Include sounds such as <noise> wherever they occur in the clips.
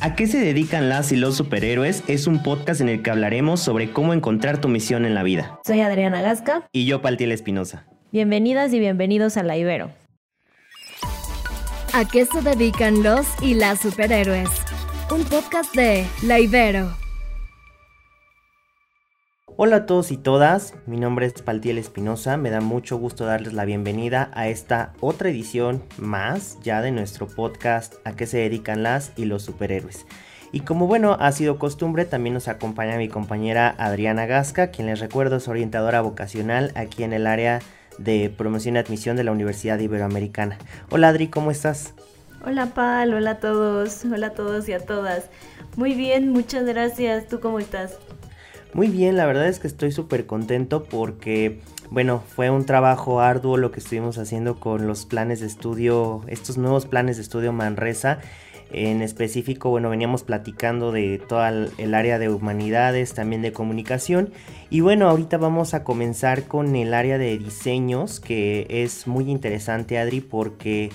¿A qué se dedican las y los superhéroes? Es un podcast en el que hablaremos sobre cómo encontrar tu misión en la vida. Soy Adriana Gasca. Y yo, Paltiel Espinosa. Bienvenidas y bienvenidos a La Ibero. ¿A qué se dedican los y las superhéroes? Un podcast de La Ibero. Hola a todos y todas, mi nombre es Paltiel Espinosa, me da mucho gusto darles la bienvenida a esta otra edición más ya de nuestro podcast A qué se dedican las y los superhéroes. Y como bueno, ha sido costumbre, también nos acompaña mi compañera Adriana Gasca, quien les recuerdo es orientadora vocacional aquí en el área de promoción y admisión de la Universidad Iberoamericana. Hola Adri, ¿cómo estás? Hola Pal, hola a todos, hola a todos y a todas. Muy bien, muchas gracias. ¿Tú cómo estás? Muy bien, la verdad es que estoy súper contento porque, bueno, fue un trabajo arduo lo que estuvimos haciendo con los planes de estudio, estos nuevos planes de estudio Manresa. En específico, bueno, veníamos platicando de toda el área de humanidades, también de comunicación. Y bueno, ahorita vamos a comenzar con el área de diseños, que es muy interesante, Adri, porque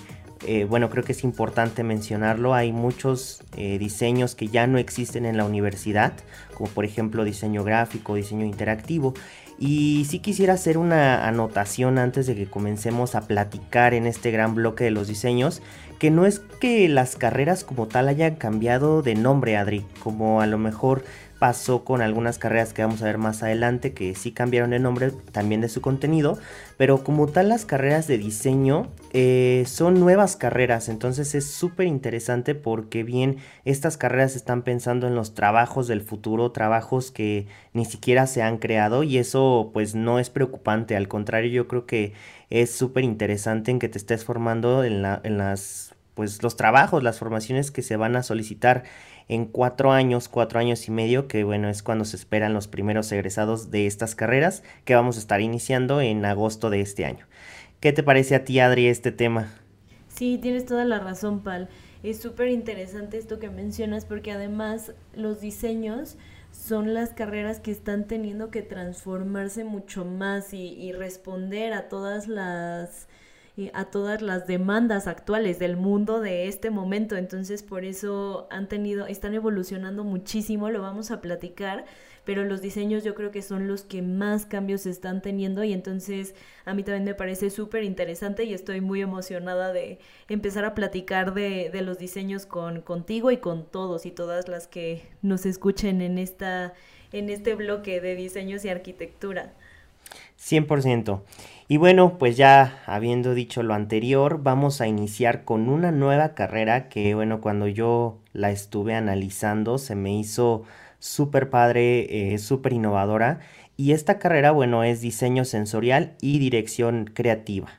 eh, bueno, creo que es importante mencionarlo, hay muchos eh, diseños que ya no existen en la universidad, como por ejemplo diseño gráfico, diseño interactivo. Y sí quisiera hacer una anotación antes de que comencemos a platicar en este gran bloque de los diseños, que no es que las carreras como tal hayan cambiado de nombre, Adri, como a lo mejor pasó con algunas carreras que vamos a ver más adelante que sí cambiaron de nombre también de su contenido, pero como tal las carreras de diseño eh, son nuevas carreras, entonces es súper interesante porque bien estas carreras están pensando en los trabajos del futuro, trabajos que ni siquiera se han creado y eso pues no es preocupante, al contrario yo creo que es súper interesante en que te estés formando en, la, en las pues los trabajos, las formaciones que se van a solicitar en cuatro años, cuatro años y medio, que bueno, es cuando se esperan los primeros egresados de estas carreras que vamos a estar iniciando en agosto de este año. ¿Qué te parece a ti, Adri, este tema? Sí, tienes toda la razón, Pal. Es súper interesante esto que mencionas porque además los diseños son las carreras que están teniendo que transformarse mucho más y, y responder a todas las a todas las demandas actuales del mundo de este momento. Entonces, por eso han tenido, están evolucionando muchísimo, lo vamos a platicar, pero los diseños yo creo que son los que más cambios están teniendo y entonces a mí también me parece súper interesante y estoy muy emocionada de empezar a platicar de, de los diseños con contigo y con todos y todas las que nos escuchen en esta en este bloque de diseños y arquitectura. 100%. Y bueno, pues ya habiendo dicho lo anterior, vamos a iniciar con una nueva carrera que bueno, cuando yo la estuve analizando se me hizo súper padre, eh, súper innovadora. Y esta carrera, bueno, es diseño sensorial y dirección creativa.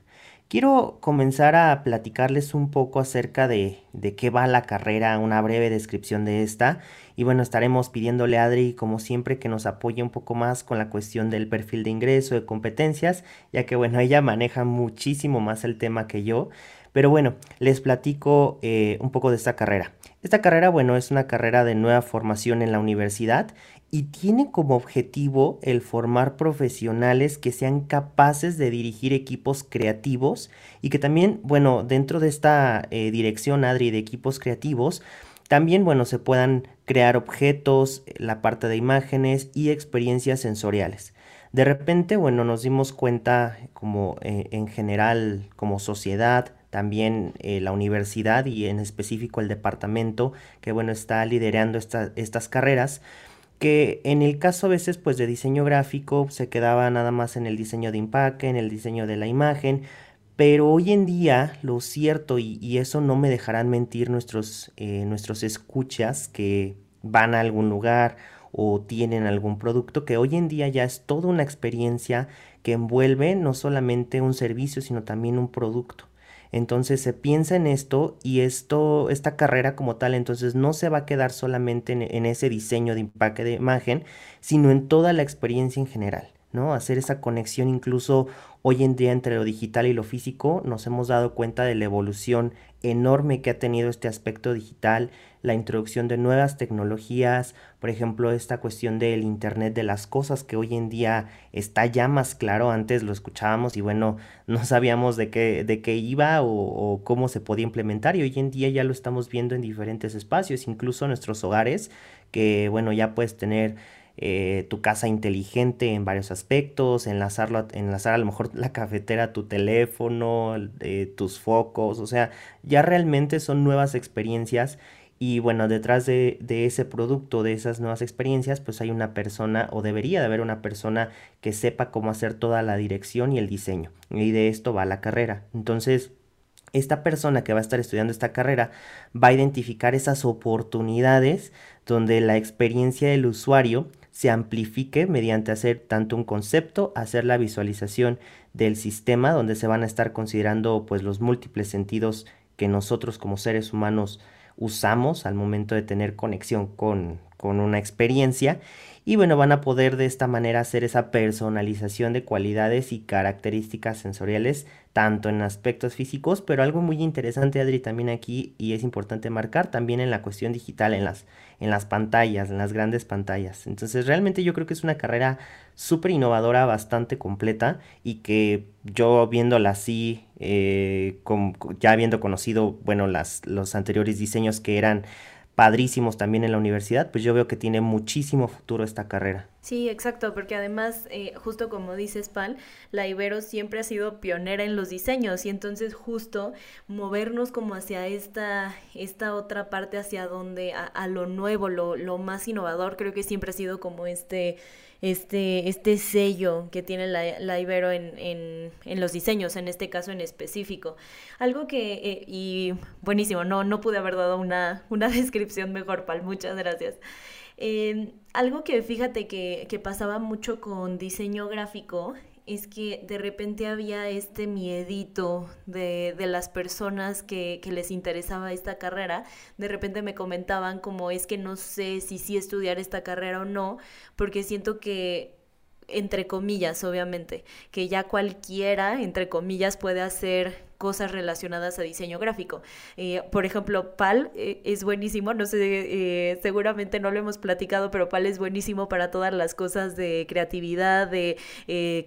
Quiero comenzar a platicarles un poco acerca de, de, qué va la carrera, una breve descripción de esta. Y bueno, estaremos pidiéndole a Adri, como siempre, que nos apoye un poco más con la cuestión del perfil de ingreso, de competencias, ya que bueno, <laughs> ella maneja muchísimo más el tema que yo. Pero bueno, les platico eh, un poco de esta carrera. Esta carrera, bueno, es una carrera de nueva formación en la universidad y tiene como objetivo el formar profesionales que sean capaces de dirigir equipos creativos y que también, bueno, dentro de esta eh, dirección, Adri, de equipos creativos, también, bueno, se puedan crear objetos, la parte de imágenes y experiencias sensoriales. De repente, bueno, nos dimos cuenta como eh, en general, como sociedad, también eh, la universidad y en específico el departamento que, bueno, está liderando estas carreras, que en el caso a veces pues de diseño gráfico se quedaba nada más en el diseño de empaque, en el diseño de la imagen, pero hoy en día lo cierto, y, eso no me dejarán mentir nuestros, eh, nuestros escuchas que van a algún lugar o tienen algún producto, que hoy en día ya es toda una experiencia que envuelve no solamente un servicio, sino también un producto. Entonces se piensa en esto y esto, esta carrera como tal, entonces no se va a quedar solamente en, ese diseño de empaque de imagen, sino en toda la experiencia en general. ¿no? Hacer esa conexión incluso hoy en día entre lo digital y lo físico, nos hemos dado cuenta de la evolución enorme que ha tenido este aspecto digital, la introducción de nuevas tecnologías, por ejemplo, esta cuestión del Internet de las cosas que hoy en día está ya más claro, antes lo escuchábamos y bueno, <laughs> no sabíamos de qué, de qué iba o, cómo se podía implementar y hoy en día ya lo estamos viendo en diferentes espacios, incluso nuestros hogares, que bueno, ya puedes tener eh, tu casa inteligente en varios aspectos, enlazarlo, enlazar a lo mejor la cafetera tu teléfono, eh, tus focos, o sea, ya realmente son nuevas experiencias y bueno, detrás de, ese producto, de esas nuevas experiencias, pues hay una persona o debería de haber una persona que sepa cómo hacer toda la dirección y el diseño. Y de esto va la carrera. Entonces, esta persona que va a estar estudiando esta carrera va a identificar esas oportunidades donde la experiencia del usuario se amplifique mediante hacer tanto un concepto, hacer la visualización del sistema donde se van a estar considerando pues los múltiples sentidos que nosotros como seres humanos usamos al momento de tener conexión con, con una experiencia. Y bueno, van a poder de esta manera hacer esa personalización de cualidades y características sensoriales, tanto en aspectos físicos, pero algo muy interesante, Adri, también aquí, y es importante marcar, también en la cuestión digital, en las, en las pantallas, en las grandes pantallas. Entonces, realmente yo creo que es una carrera súper innovadora, bastante completa, y que yo viéndola así, eh, ya habiendo conocido, bueno, las, los anteriores diseños que eran padrísimos también en la universidad, pues yo veo que tiene muchísimo futuro esta carrera. Sí, exacto, porque además, eh, justo como dices, Pal, la Ibero siempre ha sido pionera en los diseños y entonces justo movernos como hacia esta, esta otra parte, hacia donde, a, a lo nuevo, lo, lo más innovador, creo que siempre ha sido como este este, este sello que tiene la, la Ibero en, en, en, los diseños, en este caso en específico. Algo que, eh, y buenísimo, no, no pude haber dado una, una <laughs> descripción mejor, Pal, muchas gracias. Eh, algo que fíjate que, que pasaba mucho con diseño gráfico es que de repente había este miedito de, de las personas que, que, les interesaba esta carrera. De repente me comentaban como es que no sé si sí estudiar esta carrera o no, porque siento que entre comillas, obviamente, que ya cualquiera, entre comillas, puede hacer cosas relacionadas a diseño gráfico. Eh, por ejemplo, PAL eh, es buenísimo, no sé, eh, seguramente no lo hemos platicado, pero PAL es buenísimo para todas las cosas de creatividad, de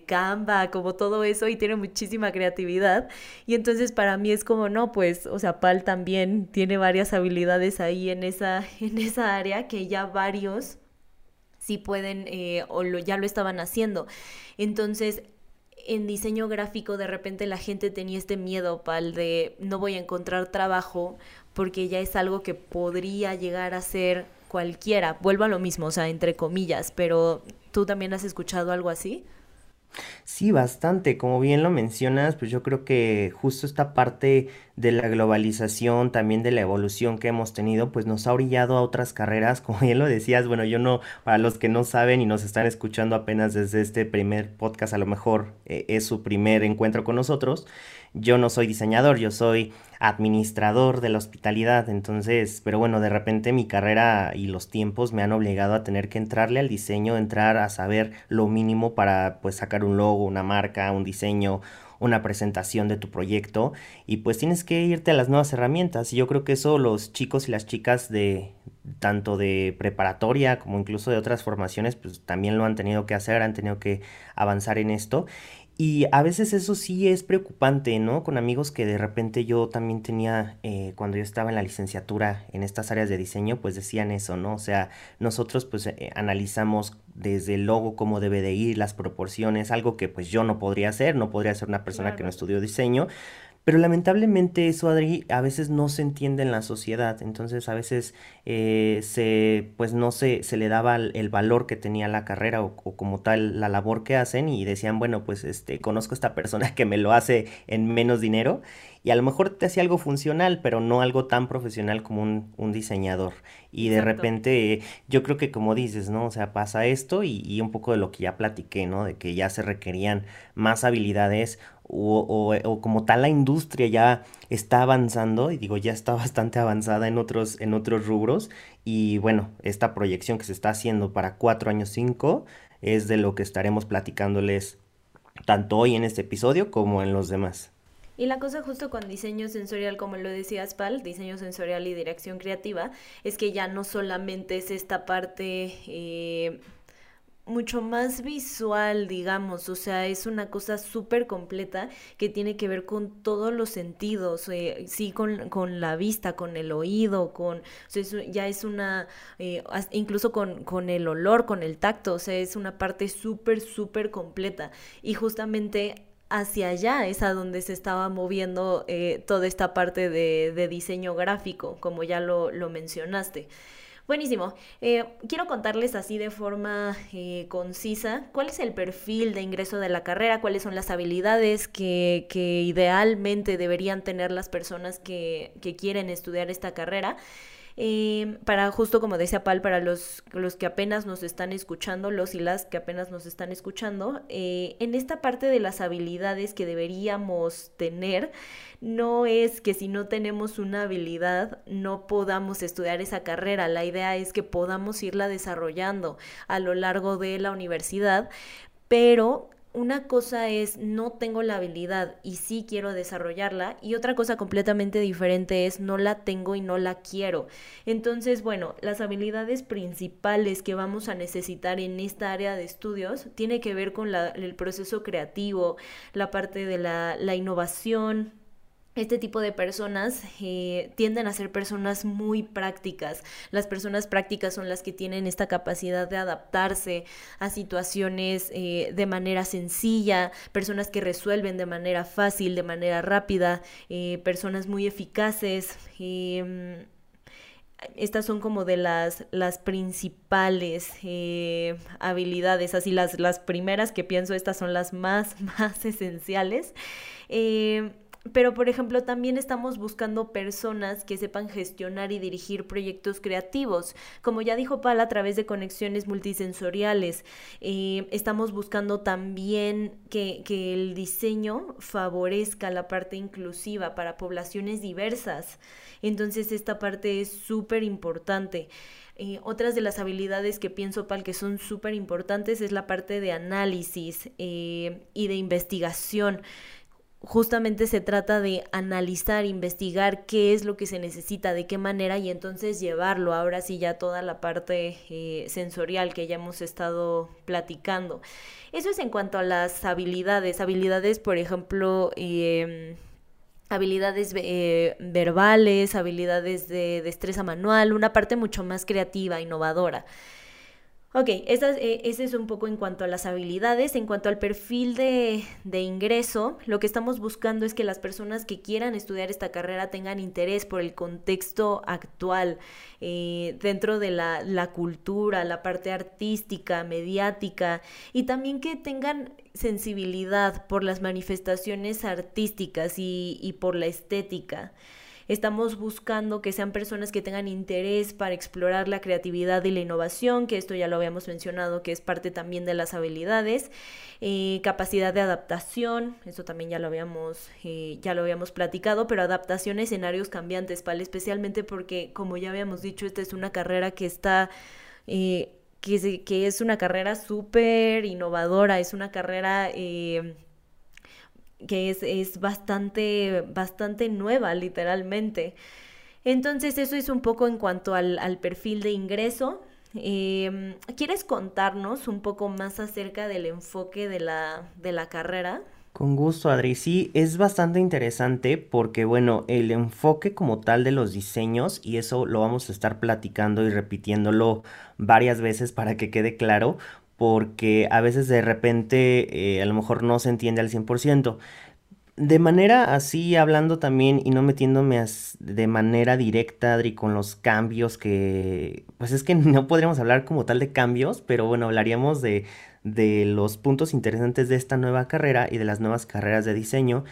Canva, como todo eso, y tiene muchísima creatividad. Y entonces para mí es como, no, pues, o sea, PAL también tiene varias habilidades ahí en esa, <laughs> en esa área que ya varios sí pueden o ya lo estaban haciendo. Entonces, en diseño gráfico de repente la gente tenía este miedo, pal, de no voy a encontrar trabajo porque ya es algo que podría llegar a ser cualquiera. Vuelvo a lo mismo, o sea, entre comillas, pero ¿tú también has escuchado algo así? Sí, bastante. Como bien lo mencionas, pues yo creo que justo esta parte de la globalización, también de la evolución que hemos tenido, pues nos ha orillado a otras carreras. <laughs> Como bien lo decías, bueno, yo no, para los que no saben y nos están escuchando apenas desde este primer podcast, a lo mejor eh, es su primer encuentro con nosotros. Yo no soy diseñador, yo soy administrador de la hospitalidad, entonces, pero bueno, de repente mi carrera y los tiempos me han obligado a tener que entrarle al diseño, entrar a saber lo mínimo para pues sacar un logo, una marca, un diseño, una presentación de tu proyecto. Y pues tienes que irte a las nuevas herramientas. Y yo creo que eso los chicos y las chicas de tanto de preparatoria como incluso de otras formaciones pues también lo han tenido que hacer, han tenido que avanzar en esto y a veces eso sí es preocupante, ¿no? Con amigos que de repente yo también tenía, eh, cuando yo estaba en la licenciatura en estas áreas de diseño, pues decían eso, ¿no? O sea, nosotros pues eh, analizamos desde el logo cómo debe de ir, las proporciones, algo que pues yo no podría hacer, no podría ser una persona claro. que no estudió diseño, pero lamentablemente eso, Adri, a veces no se entiende en la sociedad. Entonces, a veces eh, se, pues no se, se le daba el valor que tenía la carrera o, o, como tal la labor que hacen y decían, bueno, pues este, conozco a esta persona <laughs> que me lo hace en menos dinero y a lo mejor te hacía algo funcional, pero no algo tan profesional como un, un diseñador. Y de repente, yo creo que como dices, ¿no? O sea, pasa esto y, y un poco de lo que ya platiqué, ¿no? De que ya se requerían más habilidades o, o, o, como tal la industria ya está avanzando y digo ya está <laughs> bastante avanzada en otros en otros rubros y bueno esta proyección que se está haciendo para cuatro años cinco es de lo que estaremos platicándoles tanto hoy en este episodio como en los demás. Y la cosa justo con diseño sensorial, como lo decías, Pal, diseño sensorial y dirección creativa, es que ya no solamente es esta parte eh, mucho más visual, digamos, o sea, es una cosa súper completa que tiene que ver con todos los sentidos, eh, sí, con, con, la vista, con el oído, con, ya es una, eh, incluso con, con el olor, con el tacto, o sea, es una parte súper, súper completa. Y justamente hacia allá es a donde se estaba moviendo eh, toda esta parte de, diseño gráfico, como ya lo, lo mencionaste. Buenísimo. Eh, quiero contarles así de forma eh, concisa cuál es el perfil de ingreso de la carrera, cuáles son las habilidades que, que idealmente deberían tener las personas que, que quieren estudiar esta carrera. Em, para justo como decía Pal, para los, los que apenas nos están escuchando, los y las que apenas nos están escuchando, eh, en esta parte de las habilidades que deberíamos tener, no es que si no tenemos una habilidad no podamos estudiar esa carrera, la idea es que podamos irla desarrollando a lo largo de la universidad, pero una cosa es no tengo la habilidad y sí quiero desarrollarla y otra cosa completamente diferente es no la tengo y no la quiero. Entonces, bueno, las habilidades principales que vamos a necesitar en esta área de estudios tiene que ver con el proceso creativo, la parte de la, la innovación, este tipo de personas eh, tienden a ser personas muy prácticas. Las personas prácticas son las que tienen esta capacidad de adaptarse a situaciones eh, de manera sencilla, personas que resuelven de manera fácil, de manera rápida, eh, personas muy eficaces. Estas son como de las, las principales habilidades, así las, las primeras que pienso, estas son las más, <laughs> más esenciales. Pero, por ejemplo, también estamos buscando personas que sepan gestionar y dirigir proyectos creativos. Como ya dijo Pal, a través de conexiones multisensoriales. Eh, estamos buscando también que, que el diseño favorezca la parte inclusiva para poblaciones diversas. Entonces, esta parte es súper importante. Eh, otras de las habilidades que pienso, Pal, que son súper importantes es la parte de análisis eh, y de investigación justamente se trata de analizar, investigar qué es lo que se necesita, de qué manera y entonces llevarlo. Ahora sí ya toda la parte eh, sensorial que ya hemos estado platicando. Eso es en cuanto a las habilidades. Habilidades, por ejemplo, em, habilidades eh, verbales, habilidades de destreza manual, una parte mucho más creativa, innovadora. Ok, eh, ese es un poco en cuanto a las habilidades. En cuanto al perfil de, ingreso, lo que estamos buscando es que las personas que quieran estudiar esta carrera tengan interés por el contexto actual, eh, dentro de la, cultura, la parte artística, mediática, y también que tengan sensibilidad por las manifestaciones artísticas y por la estética. Estamos buscando que sean personas que tengan interés para explorar la creatividad y la innovación, que esto ya lo habíamos mencionado, que es parte también de las habilidades. Eh, capacidad de adaptación, eso también ya lo habíamos, eh, ya lo habíamos platicado, pero adaptación a escenarios cambiantes. Especialmente porque, como ya habíamos dicho, esta es una carrera que está... Eh, que, que, es una carrera súper innovadora, es una carrera que es, es bastante, bastante nueva, literalmente. Entonces, eso es un poco en cuanto al, al perfil de ingreso. Em, ¿Quieres contarnos un poco más acerca del enfoque de la, de la carrera? Con gusto, Adri. Sí, es bastante interesante porque, bueno, el enfoque como tal de los diseños, y eso lo vamos a estar platicando y repitiéndolo varias veces para que quede claro, porque a veces de repente eh, a lo mejor no se entiende al 100%. De manera así, hablando también y no metiéndome de manera directa, Adri, con los cambios que, pues es que <laughs> no podríamos hablar como tal de cambios, pero bueno, hablaríamos de, de los puntos interesantes de esta nueva carrera y de las nuevas carreras de diseño.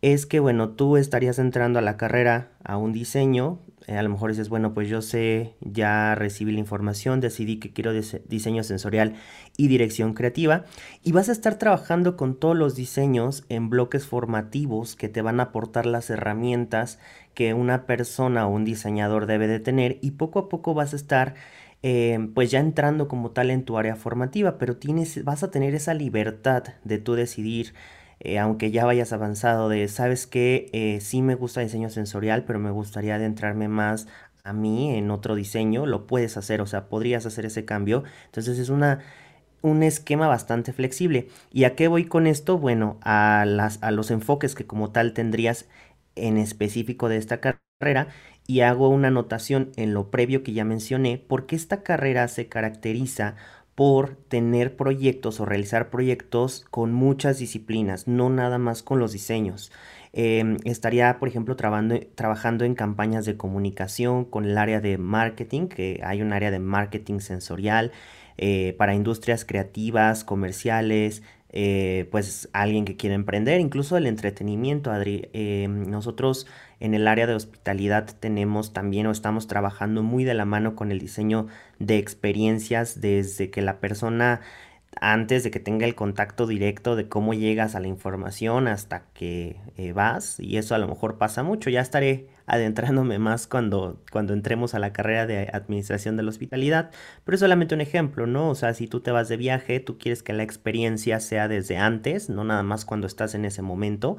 Es que, bueno, tú estarías entrando a la carrera a un diseño eh, a lo mejor dices, bueno, pues yo sé, ya recibí la información, decidí que quiero diseño sensorial y dirección creativa y vas a estar trabajando con todos los diseños en bloques formativos que te van a aportar las herramientas que una persona o un diseñador debe de tener y poco a poco vas a estar eh, pues ya entrando como tal en tu área formativa, pero tienes, vas a tener esa libertad de tú decidir, eh, aunque ya vayas avanzado, de, sabes que eh, sí me gusta diseño sensorial, pero me gustaría adentrarme más a mí en otro diseño, lo puedes hacer, o sea, podrías hacer ese cambio. Entonces es una un esquema bastante flexible. ¿Y a qué voy con esto? Bueno, a, las, a los enfoques que como tal tendrías en específico de esta carrera y hago una anotación en lo previo que ya mencioné, porque esta carrera se caracteriza por tener proyectos o realizar proyectos con muchas disciplinas, no nada más con los diseños. Em, estaría, por ejemplo, trabajando, en campañas de comunicación con el área de marketing, que hay un área de marketing sensorial eh, para industrias creativas, comerciales, eh, pues alguien que quiere emprender, incluso el entretenimiento, Adri. Eh, nosotros en el área de hospitalidad tenemos también o estamos trabajando muy de la mano con el diseño de experiencias desde que la persona antes de que tenga el contacto directo de cómo llegas a la información hasta que eh, vas y eso a lo mejor pasa mucho. Ya estaré adentrándome más cuando, cuando entremos a la carrera de administración de la hospitalidad, pero es solamente un ejemplo, ¿no? O sea, si tú te vas de viaje, tú quieres que la experiencia sea desde antes, no nada más cuando estás en ese momento.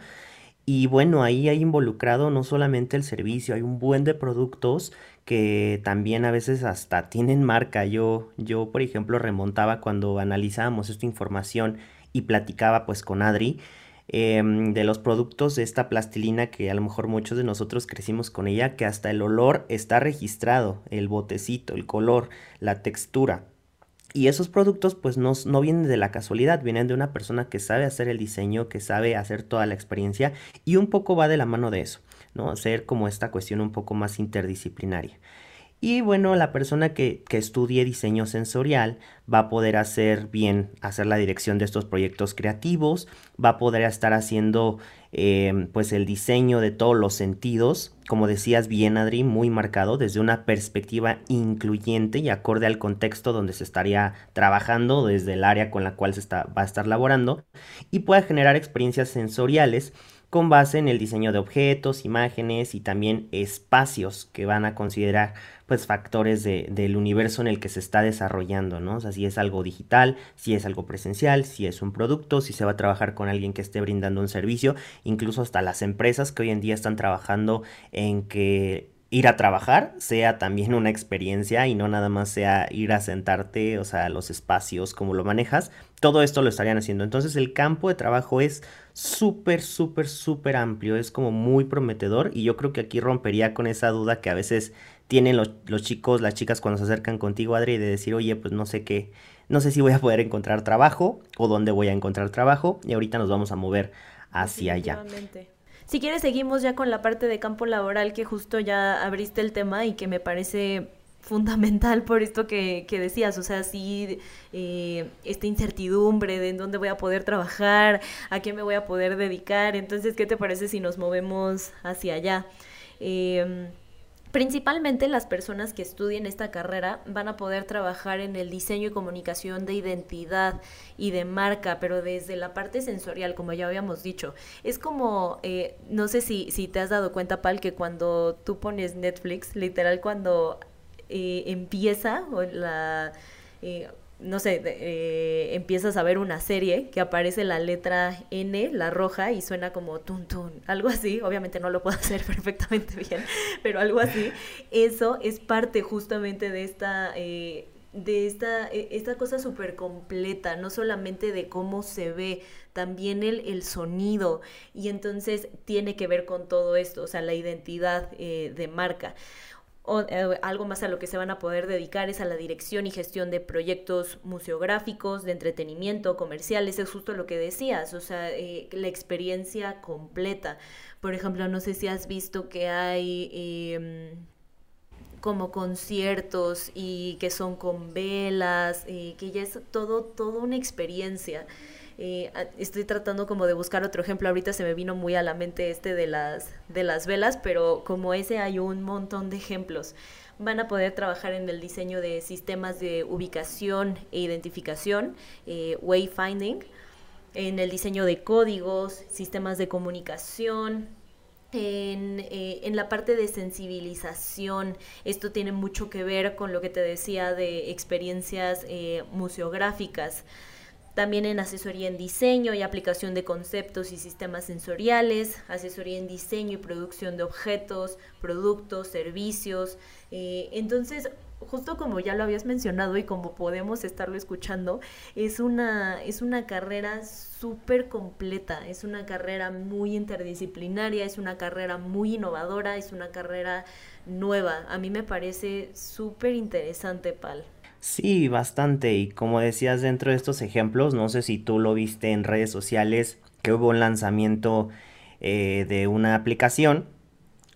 Y bueno, ahí hay involucrado no solamente el servicio, hay un buen de productos que también a veces hasta tienen marca. Yo, yo por ejemplo, remontaba cuando analizábamos esta información y platicaba pues con Adri em, de los productos de esta plastilina que a lo mejor muchos de nosotros crecimos con ella, que hasta el olor está registrado, el botecito, el color, la textura. Y esos productos pues no, no, vienen de la casualidad, vienen de una persona que sabe hacer el diseño, que sabe hacer toda la experiencia y un poco va de la mano de eso, ¿no? Hacer como esta cuestión un poco más interdisciplinaria. Y bueno, la persona que, que, estudie diseño sensorial va a poder hacer bien, hacer la dirección de estos proyectos creativos, va a poder estar haciendo Em, pues el diseño de todos los sentidos, como decías bien Adri, muy marcado desde una perspectiva incluyente y acorde al contexto donde se estaría trabajando, desde el área con la cual se está, va a estar laborando, y pueda generar experiencias sensoriales con base en el diseño de objetos, imágenes y también espacios que van a considerar pues factores del universo en el que se está desarrollando, ¿no? O sea, si es algo digital, si es algo presencial, si es un producto, si se va a trabajar con alguien que esté brindando un servicio, incluso hasta las empresas que hoy en día están trabajando en que ir a trabajar sea también una experiencia y no nada más sea ir a sentarte, o sea, los espacios, cómo lo manejas, todo esto lo estarían haciendo. Entonces el campo de trabajo es súper, súper, súper amplio, es como muy prometedor y yo creo que aquí rompería con esa duda que a veces tienen los, los chicos, las chicas cuando se acercan contigo, Adri, de decir, oye, pues no sé qué, no sé si voy a poder encontrar trabajo o dónde voy a encontrar trabajo y ahorita nos vamos a mover hacia allá. Si quieres, seguimos ya con la parte de campo laboral que justo ya abriste el tema y que me parece fundamental por esto que, que decías, o sea, sí, eh, esta incertidumbre de en dónde voy a poder trabajar, a qué me voy a poder dedicar, entonces, ¿qué te parece si nos movemos hacia allá? Eh, Principalmente las personas que estudien esta carrera van a poder trabajar en el diseño y comunicación de identidad y de marca, pero desde la parte sensorial, como ya habíamos dicho. Es como, eh, no sé si, si te has dado cuenta, Pal, que cuando tú pones Netflix, literal cuando eh, empieza o la... Eh, no sé, eh, empiezas a ver una serie que aparece la letra N, la roja, y suena como tun tun, algo así, obviamente no lo puedo <laughs> hacer perfectamente bien, pero algo así, eso es parte justamente de esta... Eh, de esta, e, esta cosa súper completa, no solamente de cómo se ve, también el, el, sonido, y entonces tiene que ver con todo esto, o sea, la identidad eh, de marca o, eh, algo más a lo que se van a poder dedicar es a la dirección y gestión de proyectos museográficos, de entretenimiento, comerciales, es justo lo que decías, o sea, eh, la experiencia completa. Por ejemplo, no sé si has visto que hay em, como conciertos y que son con velas, y que ya es todo, toda una experiencia. Eh, estoy tratando como de buscar otro ejemplo. Ahorita se me vino muy a la mente este de las, de las velas, pero como ese hay un montón de ejemplos. Van a poder trabajar en el diseño de sistemas de ubicación e identificación, eh, wayfinding, en el diseño de códigos, sistemas de comunicación, en, eh, en, la parte de sensibilización. Esto tiene mucho que ver con lo que te decía de experiencias eh, museográficas. También en asesoría en diseño y aplicación de conceptos y sistemas sensoriales, asesoría en diseño y producción de objetos, productos, servicios. Eh, entonces, justo como ya lo habías mencionado y como podemos estarlo escuchando, es una, es una carrera súper completa, es una carrera muy interdisciplinaria, es una carrera muy innovadora, es una carrera nueva. A mí me parece súper interesante, Pal. Sí, bastante. Y como decías dentro de estos ejemplos, no sé si tú lo viste en redes sociales, que hubo un lanzamiento eh, de una aplicación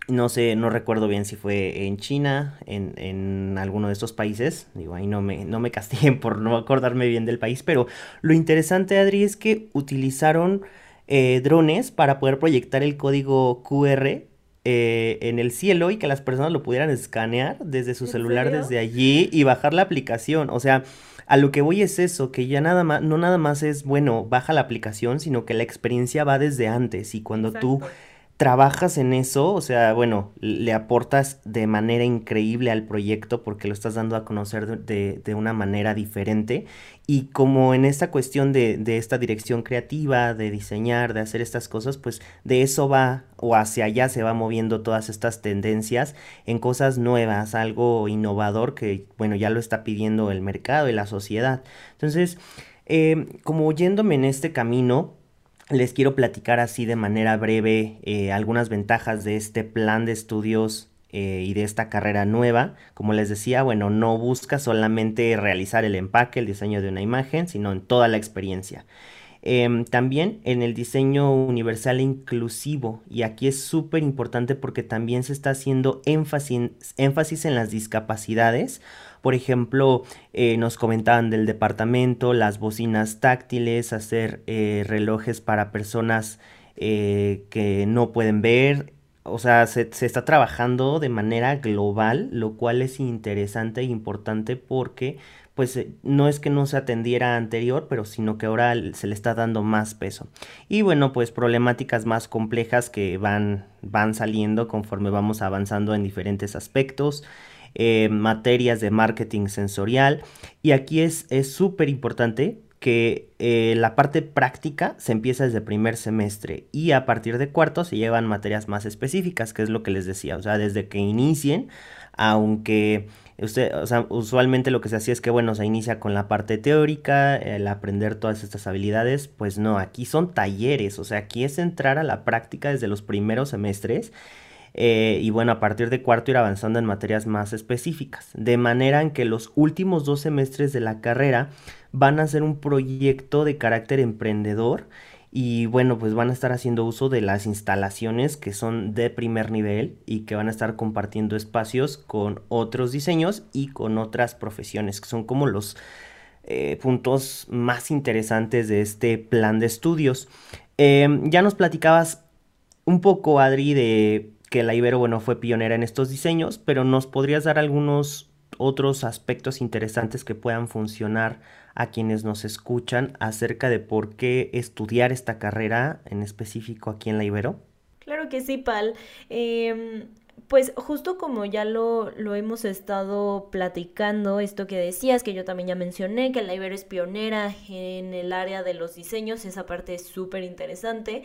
no sé, no recuerdo bien si fue en China, en, en alguno de estos países. Digo, ahí no me, no me castiguen <laughs> por no acordarme bien del país. Pero lo interesante, Adri, es que utilizaron eh, drones para poder proyectar el código QR eh, en el cielo y que las personas lo pudieran escanear desde su celular desde allí y bajar la aplicación. O sea, a lo que voy es eso, que ya nada más, no nada más es, bueno, baja la aplicación, sino que la experiencia va desde antes y cuando tú trabajas en eso, o sea, bueno, le aportas de manera increíble al proyecto porque lo estás dando a conocer de, de una manera diferente. Y como en esta cuestión de, de, esta dirección creativa, de diseñar, de hacer estas cosas, pues de eso va o hacia allá se va moviendo todas estas tendencias en cosas nuevas, algo innovador que, bueno, ya lo está pidiendo el mercado y la sociedad. Entonces, eh, como yéndome en este camino, les quiero platicar así de manera breve eh, algunas ventajas de este plan de estudios eh, y de esta carrera nueva. Como les decía, bueno, no busca solamente realizar el empaque, el diseño de una imagen, sino en toda la experiencia. Em, también en el diseño universal e inclusivo, y aquí es súper importante porque también se está haciendo énfasis, énfasis en las discapacidades por ejemplo, eh, nos comentaban del departamento, las bocinas táctiles, hacer eh, relojes para personas eh, que no pueden ver. O sea, se, se, está trabajando de manera global, lo cual es interesante e importante porque pues no es que no se atendiera anterior, pero sino que ahora se le está dando más peso. Y bueno, pues problemáticas más complejas que van, van saliendo conforme vamos avanzando en diferentes aspectos. Eh, materias de marketing sensorial. Y aquí es súper importante que eh, la parte práctica se empieza desde primer semestre y a partir de cuarto se llevan materias más específicas, que es lo que les decía, o sea, desde que inicien, aunque usted, o sea, usualmente lo que se hacía es que, bueno, se inicia con la parte teórica, el aprender todas estas habilidades, pues no, aquí son talleres, o sea, aquí es entrar a la práctica desde los primeros semestres eh, y bueno, a partir de cuarto ir avanzando en materias más específicas, de manera en que los últimos dos semestres de la carrera van a ser un proyecto de carácter emprendedor y bueno, pues van a estar haciendo uso de las instalaciones que son de primer nivel y que van a estar compartiendo espacios con otros diseños y con otras profesiones, que son como los eh, puntos más interesantes de este plan de estudios. Em, ya nos platicabas un poco, Adri, de que la Ibero, bueno, fue pionera en estos diseños, pero nos podrías dar algunos otros aspectos interesantes que puedan funcionar a quienes nos escuchan acerca de por qué estudiar esta carrera en específico aquí en la Ibero? Claro que sí, Pal. Em, pues justo como ya lo, lo, hemos estado platicando, esto que decías, que yo también ya mencioné, que la Ibero es pionera en el área de los diseños, esa parte es súper interesante.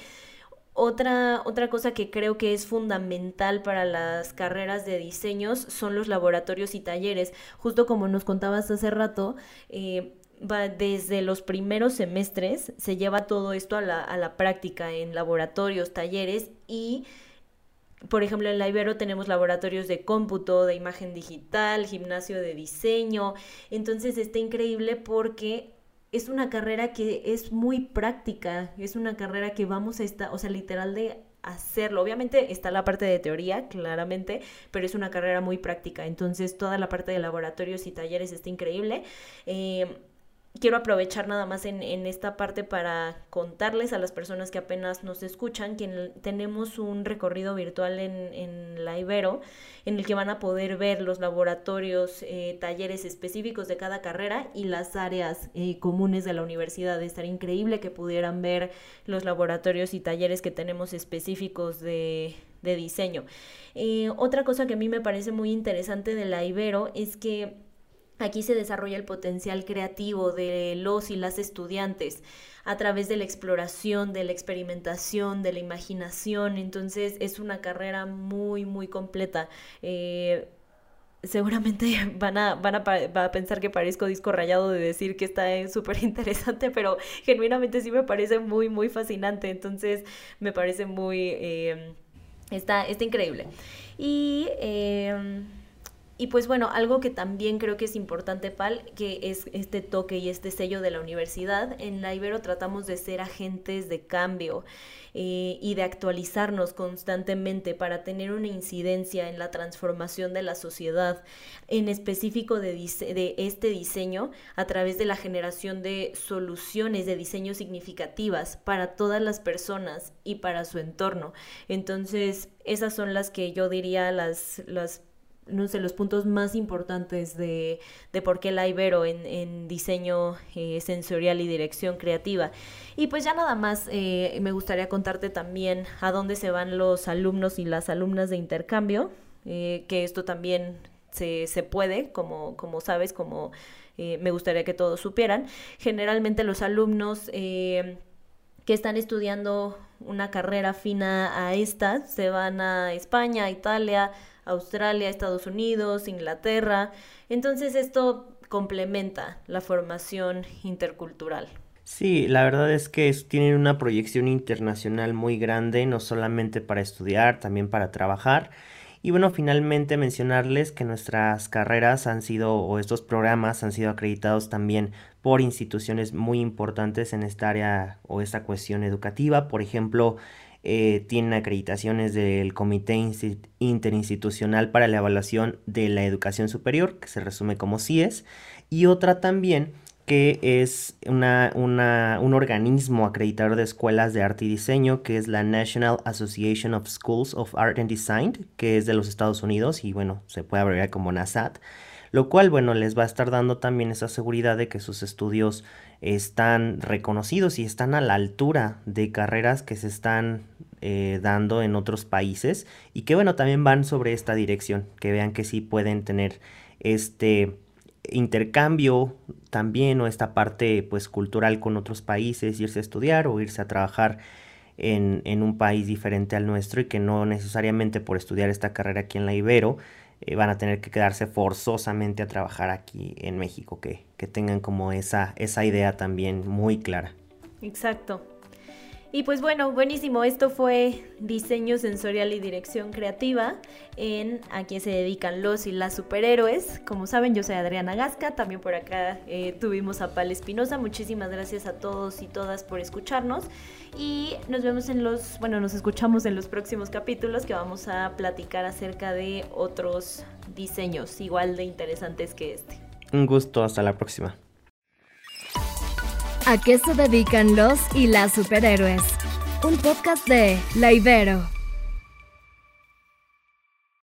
Otra, otra cosa que creo que es fundamental para las carreras de diseños son los laboratorios y talleres. Justo como nos contabas hace rato, eh, desde los primeros semestres se lleva todo esto a la, a la práctica en laboratorios, talleres y por ejemplo, en la Ibero tenemos laboratorios de cómputo, de imagen digital, gimnasio de diseño. Entonces está increíble porque es una carrera que es muy práctica, es una carrera que vamos a estar, o sea, literal de hacerlo. Obviamente está la parte de teoría, claramente, pero es una carrera muy práctica. Entonces toda la parte de laboratorios y talleres está increíble. Eh, quiero aprovechar nada más en, esta parte para contarles a las personas que apenas nos escuchan que tenemos un recorrido virtual en, en, la Ibero en el que van a poder ver los laboratorios, eh, talleres específicos de cada carrera y las áreas eh, comunes de la universidad. Estaría increíble que pudieran ver los laboratorios y talleres que tenemos específicos de, diseño. Eh, otra cosa que a mí me parece muy interesante de la Ibero es que Aquí se desarrolla el potencial creativo de los y las estudiantes a través de la exploración, de la experimentación, de la imaginación. Entonces es una carrera muy, muy completa. Eh, seguramente <laughs> van a, van a, pensar que parezco disco rayado de decir que está súper <laughs> interesante, pero genuinamente sí me parece muy, muy fascinante. Entonces me parece muy... Eh, está, está increíble. Y... Eh, y pues bueno, algo que también creo que es importante, Pal, que es este toque y este sello de la universidad. En la Ibero tratamos de ser agentes de cambio eh, y de actualizarnos constantemente para tener una incidencia en la transformación de la sociedad, en específico de, este diseño, a través de la generación de soluciones de diseño significativas para todas las personas y para su entorno. Entonces, esas son las que yo diría las, las no sé, los puntos más importantes de, de por qué la Ibero en, en diseño eh, sensorial y dirección creativa. Y pues ya nada más eh, me gustaría contarte también a dónde se van los alumnos y las alumnas de intercambio, eh, que esto también se, se puede, como, como sabes, como me gustaría que todos supieran. Generalmente los alumnos que están estudiando una carrera fina a esta se van a España, Italia, Australia, Estados Unidos, Inglaterra. Entonces esto complementa la formación intercultural. Sí, la verdad es que tienen una proyección internacional muy grande, no solamente para estudiar, también para trabajar. Y bueno, finalmente mencionarles que nuestras carreras han sido, o estos programas han sido acreditados también por instituciones muy importantes en esta área o esta cuestión educativa. Por ejemplo, eh, tienen acreditaciones del Comité Interinstitucional para la Evaluación de la Educación Superior, que se resume como CIES, y otra también que es una, un organismo acreditador de escuelas de arte y diseño, que es la National Association of Schools of Art and Design, que es de los Estados Unidos y bueno, se puede abreviar como NASAT, lo cual bueno, les va a estar dando también esa seguridad de que sus estudios están reconocidos y están a la altura de carreras que se están eh, dando en otros países y que bueno, también van sobre esta dirección, que vean que sí pueden tener este intercambio también o esta parte pues cultural con otros países, irse a estudiar o irse a trabajar en, en un país diferente al nuestro y que no necesariamente por estudiar esta carrera aquí en la Ibero eh, van a tener que quedarse forzosamente a trabajar aquí en México, que, que tengan como esa, esa idea también muy clara. Exacto. Y pues bueno, buenísimo. Esto fue diseño sensorial y dirección creativa en a quien se dedican los y las superhéroes. Como saben, yo soy Adriana Gasca. También por acá eh, tuvimos a Pal Espinosa. Muchísimas gracias a todos y todas por escucharnos. Y nos vemos en los, bueno, nos escuchamos en los próximos capítulos que vamos a platicar acerca de otros diseños igual de interesantes que este. Un gusto, hasta la próxima. ¿A qué se dedican los y las superhéroes? Un podcast de La Ibero.